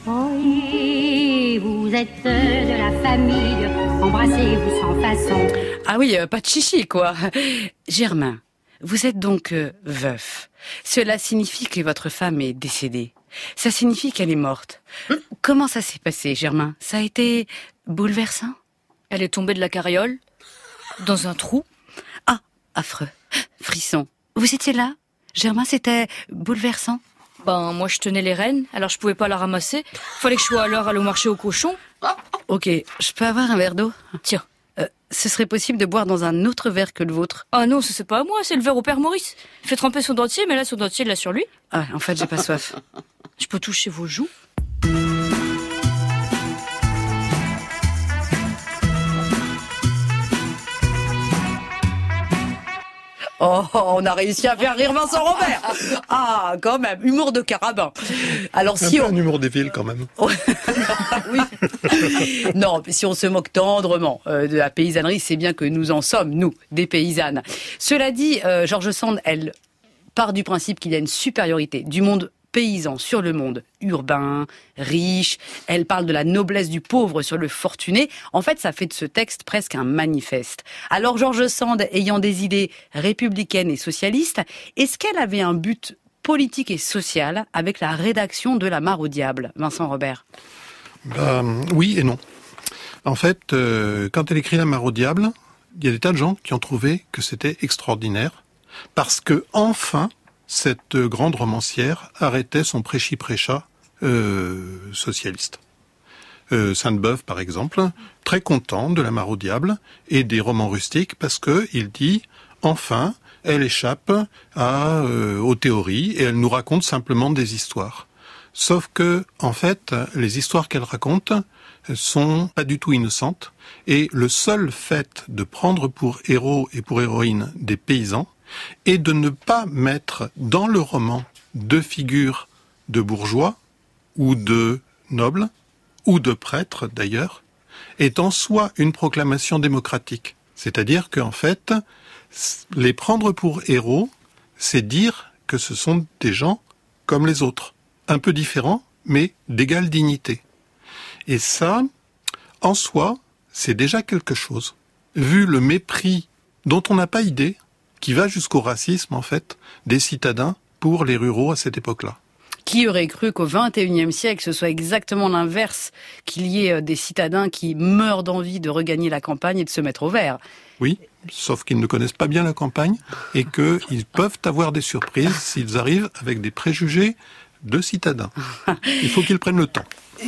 ohé, vous êtes de la famille, embrassez-vous sans façon. Ah oui, euh, pas de chichi quoi. Germain, vous êtes donc euh, veuf. Cela signifie que votre femme est décédée. Ça signifie qu'elle est morte. Comment ça s'est passé, Germain? Ça a été bouleversant? Elle est tombée de la carriole, dans un trou. Ah, affreux. Frisson. Vous étiez là? Germain, c'était bouleversant? Ben, moi je tenais les rênes, alors je pouvais pas la ramasser. Fallait que je sois à l'heure aller au marché au cochon. Ok, je peux avoir un verre d'eau? Tiens. Euh, Ce serait possible de boire dans un autre verre que le vôtre? Ah non, ça c'est pas à moi, c'est le verre au père Maurice. Il fait tremper son dentier, mais là son dentier il l'a sur lui. Ah, en fait, j'ai pas soif. Je peux toucher vos joues. Oh, on a réussi à faire rire Vincent Robert. Ah, quand même, humour de carabin. Alors Un si peu on, un humour des villes quand même. oui. non, si on se moque tendrement euh, de la paysannerie, c'est bien que nous en sommes, nous, des paysannes. Cela dit, euh, Georges Sand, elle part du principe qu'il y a une supériorité du monde paysan sur le monde urbain, riche. Elle parle de la noblesse du pauvre sur le fortuné. En fait, ça fait de ce texte presque un manifeste. Alors, Georges Sand, ayant des idées républicaines et socialistes, est-ce qu'elle avait un but politique et social avec la rédaction de La Mare au Diable, Vincent Robert? Bah, oui et non. En fait, euh, quand elle écrit La mare au diable, il y a des tas de gens qui ont trouvé que c'était extraordinaire parce que enfin cette grande romancière arrêtait son prêchi-prêcha euh, socialiste. Euh, Sainte-Beuve, par exemple, très content de La mare au diable et des romans rustiques parce que il dit enfin elle échappe euh, aux théories et elle nous raconte simplement des histoires. Sauf que, en fait, les histoires qu'elle raconte sont pas du tout innocentes et le seul fait de prendre pour héros et pour héroïnes des paysans et de ne pas mettre dans le roman de figures de bourgeois ou de nobles ou de prêtres d'ailleurs est en soi une proclamation démocratique. C'est-à-dire qu'en fait, les prendre pour héros, c'est dire que ce sont des gens comme les autres, un peu différents, mais d'égale dignité. Et ça, en soi, c'est déjà quelque chose. Vu le mépris dont on n'a pas idée, qui va jusqu'au racisme, en fait, des citadins pour les ruraux à cette époque-là. Qui aurait cru qu'au XXIe siècle, ce soit exactement l'inverse, qu'il y ait euh, des citadins qui meurent d'envie de regagner la campagne et de se mettre au vert? Oui, sauf qu'ils ne connaissent pas bien la campagne et qu'ils peuvent avoir des surprises s'ils arrivent avec des préjugés de citadins. Il faut qu'ils prennent le temps.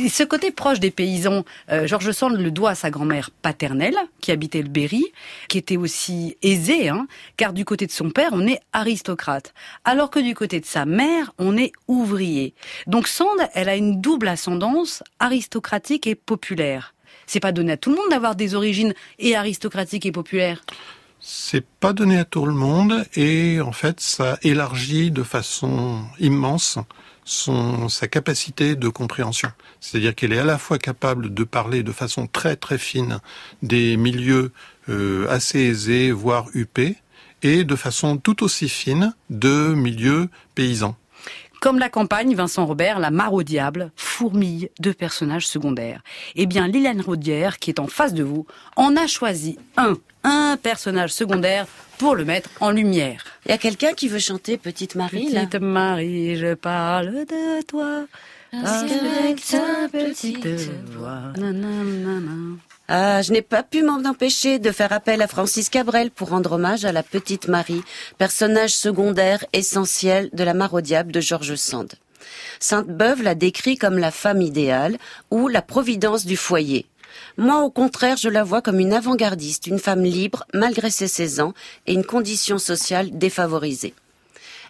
Ce côté proche des paysans, euh, Georges Sand le doit à sa grand-mère paternelle, qui habitait le Berry, qui était aussi aisée, hein, car du côté de son père, on est aristocrate, alors que du côté de sa mère, on est ouvrier. Donc Sand, elle a une double ascendance aristocratique et populaire. C'est pas donné à tout le monde d'avoir des origines et aristocratiques et populaires. C'est pas donné à tout le monde et en fait ça élargit de façon immense son, sa capacité de compréhension. C'est-à-dire qu'elle est à la fois capable de parler de façon très très fine des milieux euh, assez aisés, voire huppés, et de façon tout aussi fine de milieux paysans. Comme la campagne, Vincent Robert, la mare au diable, fourmille de personnages secondaires. Eh bien, Liliane Rodière, qui est en face de vous, en a choisi un, un personnage secondaire pour le mettre en lumière. Il y a quelqu'un qui veut chanter Petite Marie, là Petite Marie, je parle de toi. Avec ta petite voix. Nanana. Ah, je n'ai pas pu m'en empêcher de faire appel à Francis Cabrel pour rendre hommage à la petite Marie, personnage secondaire essentiel de la mare au diable de George Sand. Sainte-Beuve la décrit comme la femme idéale ou la providence du foyer. Moi, au contraire, je la vois comme une avant-gardiste, une femme libre malgré ses 16 ans et une condition sociale défavorisée.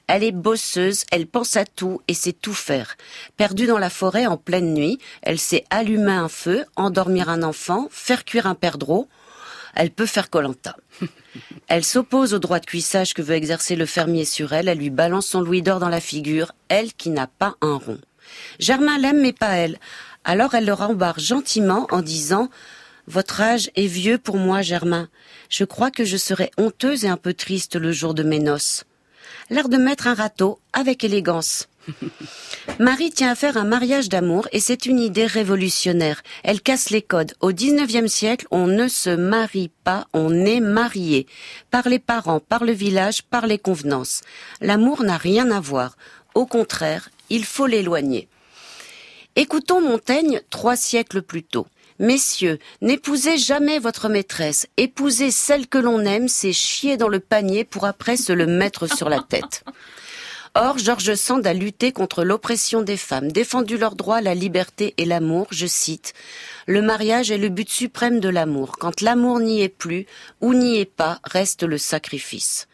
Elle est bosseuse, elle pense à tout et sait tout faire. Perdue dans la forêt en pleine nuit, elle sait allumer un feu, endormir un enfant, faire cuire un perdreau. Elle peut faire Colanta. Elle s'oppose au droit de cuissage que veut exercer le fermier sur elle. Elle lui balance son louis d'or dans la figure, elle qui n'a pas un rond. Germain l'aime mais pas elle. Alors elle le rembarre gentiment en disant Votre âge est vieux pour moi, Germain. Je crois que je serai honteuse et un peu triste le jour de mes noces l'art de mettre un râteau avec élégance. Marie tient à faire un mariage d'amour et c'est une idée révolutionnaire. Elle casse les codes. Au XIXe siècle, on ne se marie pas, on est marié. Par les parents, par le village, par les convenances. L'amour n'a rien à voir. Au contraire, il faut l'éloigner. Écoutons Montaigne trois siècles plus tôt. Messieurs, n'épousez jamais votre maîtresse. Épouser celle que l'on aime, c'est chier dans le panier pour après se le mettre sur la tête. Or, Georges Sand a lutté contre l'oppression des femmes, défendu leurs droits, la liberté et l'amour, je cite. Le mariage est le but suprême de l'amour. Quand l'amour n'y est plus, ou n'y est pas, reste le sacrifice.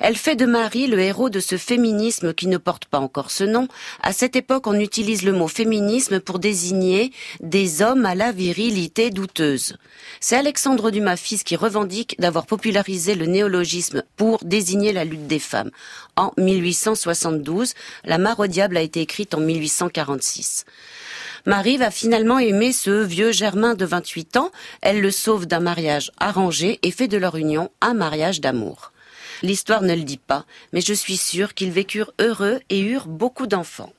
Elle fait de Marie le héros de ce féminisme qui ne porte pas encore ce nom. À cette époque, on utilise le mot féminisme pour désigner des hommes à la virilité douteuse. C'est Alexandre Dumas fils qui revendique d'avoir popularisé le néologisme pour désigner la lutte des femmes. En 1872, La mare au diable a été écrite en 1846. Marie va finalement aimer ce vieux Germain de 28 ans. Elle le sauve d'un mariage arrangé et fait de leur union un mariage d'amour. L'histoire ne le dit pas, mais je suis sûre qu'ils vécurent heureux et eurent beaucoup d'enfants.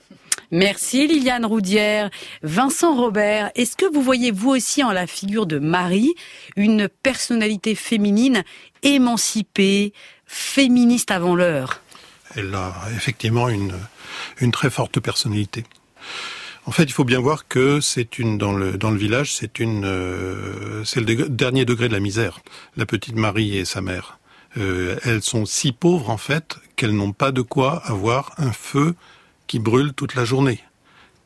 Merci Liliane Roudière. Vincent Robert, est-ce que vous voyez vous aussi en la figure de Marie une personnalité féminine émancipée, féministe avant l'heure? Elle a effectivement une, une très forte personnalité. En fait, il faut bien voir que c'est une dans le dans le village, c'est une euh, c'est le dernier degré de la misère. La petite Marie et sa mère. Euh, elles sont si pauvres en fait qu'elles n'ont pas de quoi avoir un feu qui brûle toute la journée.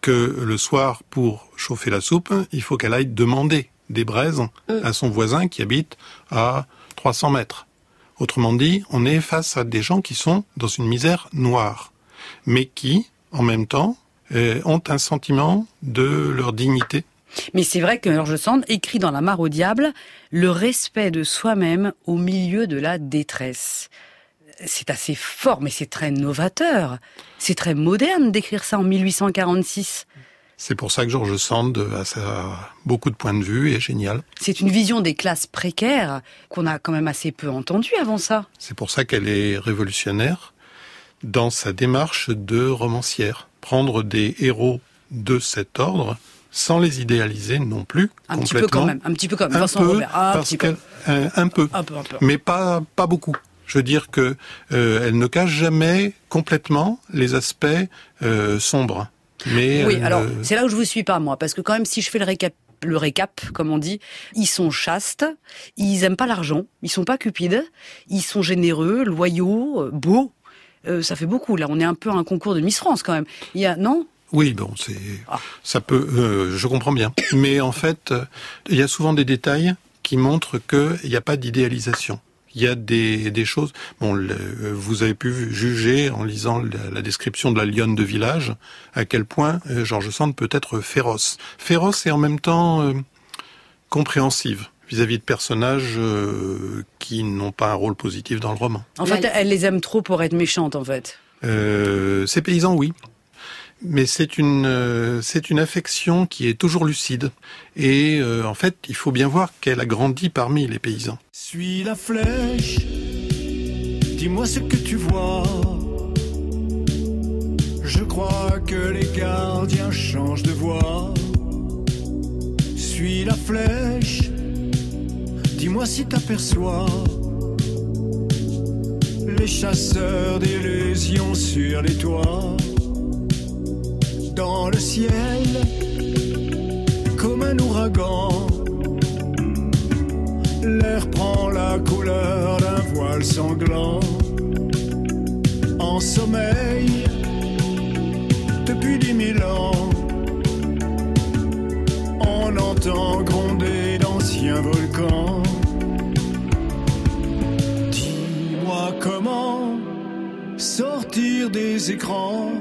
Que le soir, pour chauffer la soupe, il faut qu'elle aille demander des braises à son voisin qui habite à 300 mètres. Autrement dit, on est face à des gens qui sont dans une misère noire, mais qui, en même temps, euh, ont un sentiment de leur dignité. Mais c'est vrai que George Sand écrit dans La mare au diable le respect de soi-même au milieu de la détresse. C'est assez fort, mais c'est très novateur. C'est très moderne d'écrire ça en 1846. C'est pour ça que George Sand a ça, beaucoup de points de vue et est génial. C'est une vision des classes précaires qu'on a quand même assez peu entendue avant ça. C'est pour ça qu'elle est révolutionnaire dans sa démarche de romancière. Prendre des héros de cet ordre sans les idéaliser non plus Un petit complètement. peu quand même, un petit peu comme un Vincent peu, Robert. Un parce petit peu. qu'elle- un, un peu, Un peu, un mais pas pas beaucoup. Je veux dire que euh, elle ne cache jamais complètement les aspects euh, sombres. Mais Oui, euh, alors c'est là où je vous suis pas moi, parce que quand même si je fais le récap, le récap, comme on dit, ils sont chastes, ils aiment pas l'argent, ils sont pas cupides, ils sont généreux, loyaux, euh, beaux. Euh, ça fait beaucoup là. On est un peu à un concours de Miss France quand même. Il y a non? Oui, bon, c'est Ah. ça peut. euh, je comprends bien, mais en fait, euh, il y a souvent des détails qui montrent qu'il n'y a pas d'idéalisation. Il y a des, des choses. Bon, le- vous avez pu juger en lisant la, la description de la lionne de village à quel point euh, Georges Sand peut être féroce, féroce et en même temps euh, compréhensive vis-à-vis de personnages euh, qui n'ont pas un rôle positif dans le roman. En fait, elle les aime trop pour être méchante en fait. Euh, ces paysans, oui. Mais c'est une euh, c'est une affection qui est toujours lucide et euh, en fait il faut bien voir qu'elle a grandi parmi les paysans. Suis la flèche, dis-moi ce que tu vois. Je crois que les gardiens changent de voix. Suis la flèche, dis-moi si t'aperçois les chasseurs d'illusions sur les toits. Dans le ciel, comme un ouragan, l'air prend la couleur d'un voile sanglant. En sommeil, depuis dix mille ans, on entend gronder d'anciens volcans. Dis-moi comment sortir des écrans,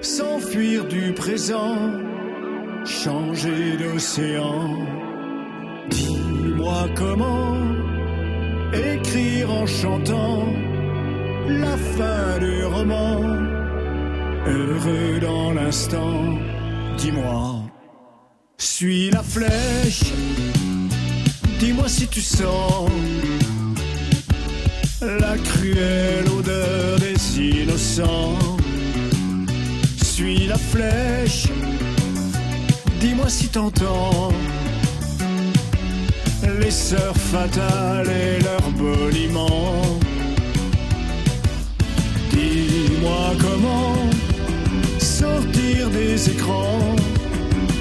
s'enfuir du présent, changer d'océan. Dis-moi comment écrire en chantant la fin du roman, heureux dans l'instant. Dis-moi, suis la flèche, dis-moi si tu sens la cruelle odeur des innocents. Suis la flèche, dis-moi si t'entends les sœurs fatales et leurs boniments. Dis-moi comment sortir des écrans,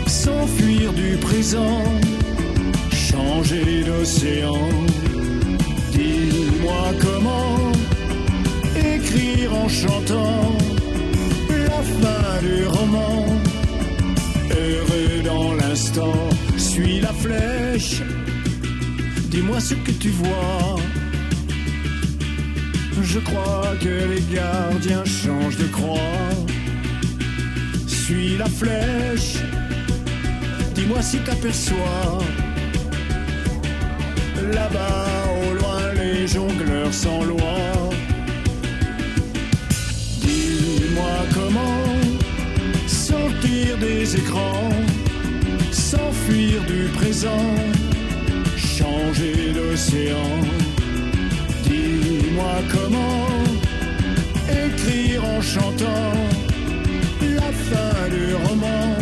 s'enfuir du présent, changer d'océan. Dis-moi comment écrire en chantant roman. Heureux dans l'instant, suis la flèche. Dis-moi ce que tu vois. Je crois que les gardiens changent de croix. Suis la flèche. Dis-moi si t'aperçois. Là-bas, au loin, les jongleurs sans loi. Dis-moi comment sortir des écrans, s'enfuir du présent, changer d'océan. Dis-moi comment écrire en chantant la fin du roman,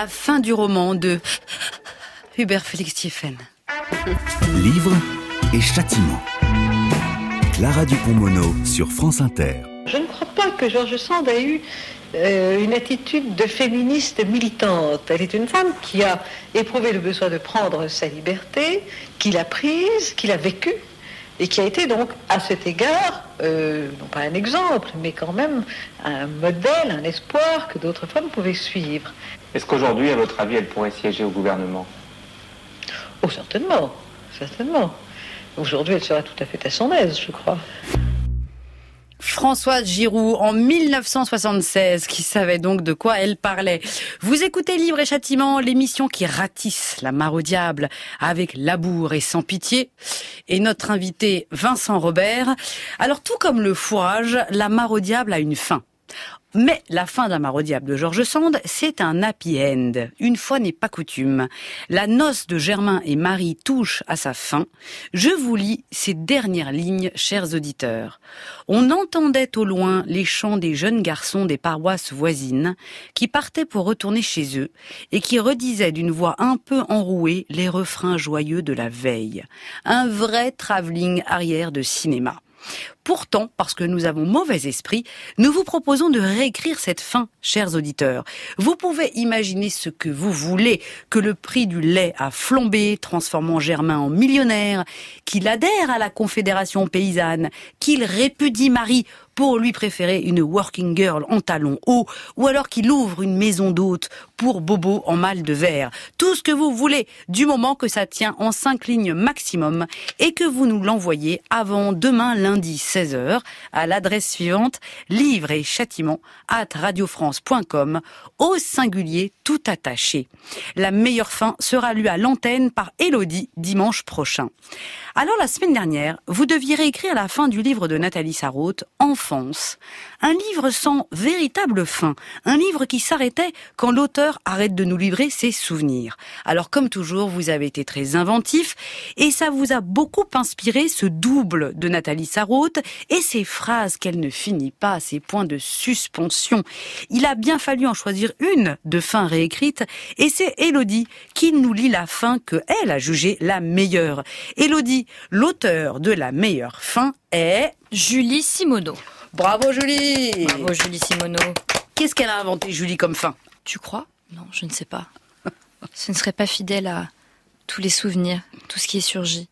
La fin du roman de Hubert Félix Tiefen. Livre et châtiment. Clara Dupont-Mono sur France Inter. Je ne crois pas que Georges Sand ait eu euh, une attitude de féministe militante. Elle est une femme qui a éprouvé le besoin de prendre sa liberté, qui l'a prise, qui l'a vécue, et qui a été donc, à cet égard, euh, non pas un exemple, mais quand même un modèle, un espoir que d'autres femmes pouvaient suivre. Est-ce qu'aujourd'hui, à votre avis, elle pourrait siéger au gouvernement? Oh, certainement, certainement. Aujourd'hui, elle sera tout à fait à son aise, je crois. Françoise Giroud en 1976, qui savait donc de quoi elle parlait. Vous écoutez Livre et Châtiment, l'émission qui ratisse la mare au diable avec labour et sans pitié. Et notre invité Vincent Robert. Alors tout comme le fourrage, la mare au diable a une fin. Mais la fin d'un mare au diable de George Sand, c'est un happy end. Une fois n'est pas coutume. La noce de Germain et Marie touche à sa fin. Je vous lis ces dernières lignes, chers auditeurs. On entendait au loin les chants des jeunes garçons des paroisses voisines qui partaient pour retourner chez eux et qui redisaient d'une voix un peu enrouée les refrains joyeux de la veille. Un vrai travelling arrière de cinéma. Pourtant, parce que nous avons mauvais esprit, nous vous proposons de réécrire cette fin, chers auditeurs. Vous pouvez imaginer ce que vous voulez, que le prix du lait a flambé, transformant Germain en millionnaire, qu'il adhère à la Confédération paysanne, qu'il répudie Marie pour lui préférer une working girl en talons hauts, ou alors qu'il ouvre une maison d'hôte pour Bobo en mal de verre. Tout ce que vous voulez, du moment que ça tient en cinq lignes maximum et que vous nous l'envoyez avant demain lundi 16h à l'adresse suivante livre et châtiment at radiofrance.com au singulier tout attaché. La meilleure fin sera lue à l'antenne par Elodie dimanche prochain. Alors la semaine dernière, vous deviez réécrire la fin du livre de Nathalie Sarraute, Enfance. Un livre sans véritable fin. Un livre qui s'arrêtait quand l'auteur arrête de nous livrer ses souvenirs. Alors comme toujours, vous avez été très inventif et ça vous a beaucoup inspiré ce double de Nathalie Sarraute et ces phrases qu'elle ne finit pas, ces points de suspension. Il a bien fallu en choisir une de fin réécrite et c'est Elodie qui nous lit la fin que elle a jugée la meilleure. Elodie, l'auteur de la meilleure fin est Julie Simoneau. Bravo Julie Bravo Julie Simoneau. Qu'est-ce qu'elle a inventé Julie comme fin? Tu crois? Non, je ne sais pas. Ce ne serait pas fidèle à tous les souvenirs, tout ce qui est surgi,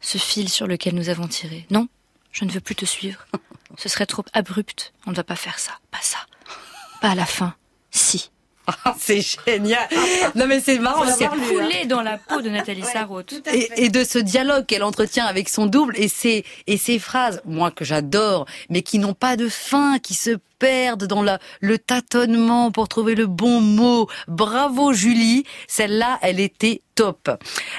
ce fil sur lequel nous avons tiré. Non, je ne veux plus te suivre. Ce serait trop abrupt. On ne va pas faire ça, pas ça. Pas à la fin. Si. Ah, c'est génial. Non mais c'est marrant. C'est lu, hein. coulé dans la peau de Nathalie Sarraute. et, et de ce dialogue qu'elle entretient avec son double et ces et ces phrases, moi que j'adore, mais qui n'ont pas de fin, qui se perdent dans la, le tâtonnement pour trouver le bon mot. Bravo Julie, celle-là, elle était top.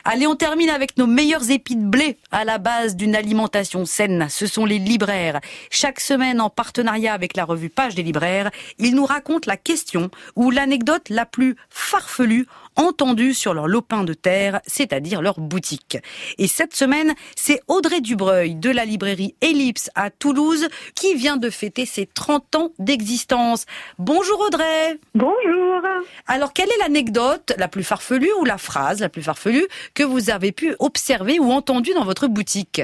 Allez, on termine avec nos meilleurs épis de blé à la base d'une alimentation saine. Ce sont les libraires. Chaque semaine, en partenariat avec la revue Page des libraires, ils nous racontent la question ou l'anecdote la plus farfelue entendue sur leur lopin de terre, c'est-à-dire leur boutique. Et cette semaine, c'est Audrey Dubreuil de la librairie Ellipse à Toulouse qui vient de fêter ses 30 ans d'existence. Bonjour Audrey Bonjour Alors, quelle est l'anecdote la plus farfelue ou la phrase la plus farfelue que vous avez pu observer ou entendue dans votre boutique?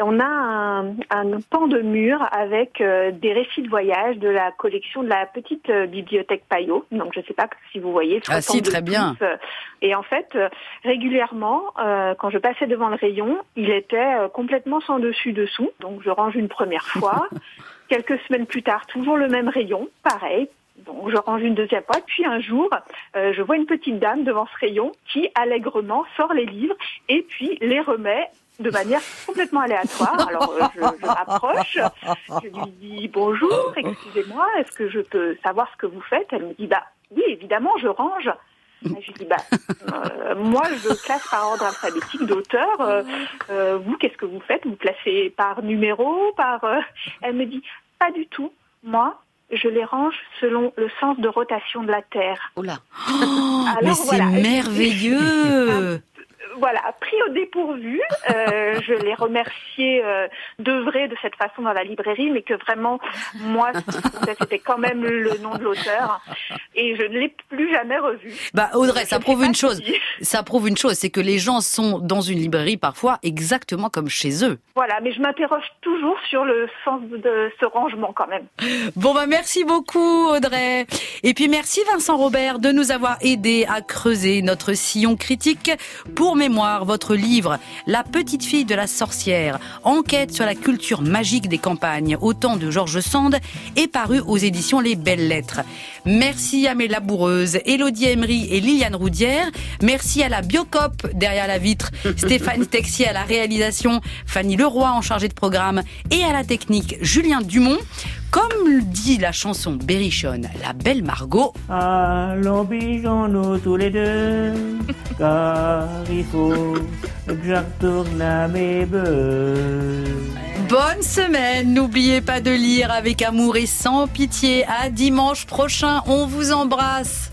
On a un, un pan de mur avec euh, des récits de voyage de la collection de la petite euh, bibliothèque Payot. Donc je ne sais pas si vous voyez. Ah si, 62 très bien. pouces. Et en fait, euh, régulièrement, euh, quand je passais devant le rayon, il était euh, complètement sans dessus dessous. Donc je range une première fois. Quelques semaines plus tard, toujours le même rayon, pareil. Donc je range une deuxième fois. Puis un jour, euh, je vois une petite dame devant ce rayon qui allègrement sort les livres et puis les remet de manière complètement aléatoire. Alors euh, je, je m'approche, je lui dis bonjour, excusez-moi, est-ce que je peux savoir ce que vous faites? Elle me dit bah oui évidemment je range. Et Je lui dis bah euh, moi je classe par ordre alphabétique d'auteur. Euh, vous qu'est-ce que vous faites? Vous classez par numéro, par Elle me dit pas du tout. Moi je les range selon le sens de rotation de la Terre. Oula. Alors, mais c'est voilà. merveilleux Voilà, pris au dépourvu, euh, je les remerciais euh, d'œuvrer de cette façon dans la librairie, mais que vraiment, moi, c'était quand même le nom de l'auteur, et je ne l'ai plus jamais revu. Bah Audrey, ça prouve une chose. Ça prouve une chose, c'est que les gens sont dans une librairie parfois exactement comme chez eux. Voilà, mais je m'interroge toujours sur le sens de ce rangement quand même. Bon bah merci beaucoup Audrey. Et puis merci Vincent Robert de nous avoir aidé à creuser notre sillon critique. Pour votre livre La petite fille de la sorcière, enquête sur la culture magique des campagnes au temps de Georges Sand est paru aux éditions Les Belles Lettres. Merci à mes laboureuses Elodie Emery et Liliane Roudière. Merci à la Biocop derrière la vitre, Stéphane Texier à la réalisation, Fanny Leroy en chargé de programme et à la technique Julien Dumont. Comme le dit la chanson Berrichonne, la belle Margot, Allons pigeons-nous tous les deux, car il faut que je retourne à mes bœufs. Bonne semaine. N'oubliez pas de lire avec amour et sans pitié. À dimanche prochain. On vous embrasse.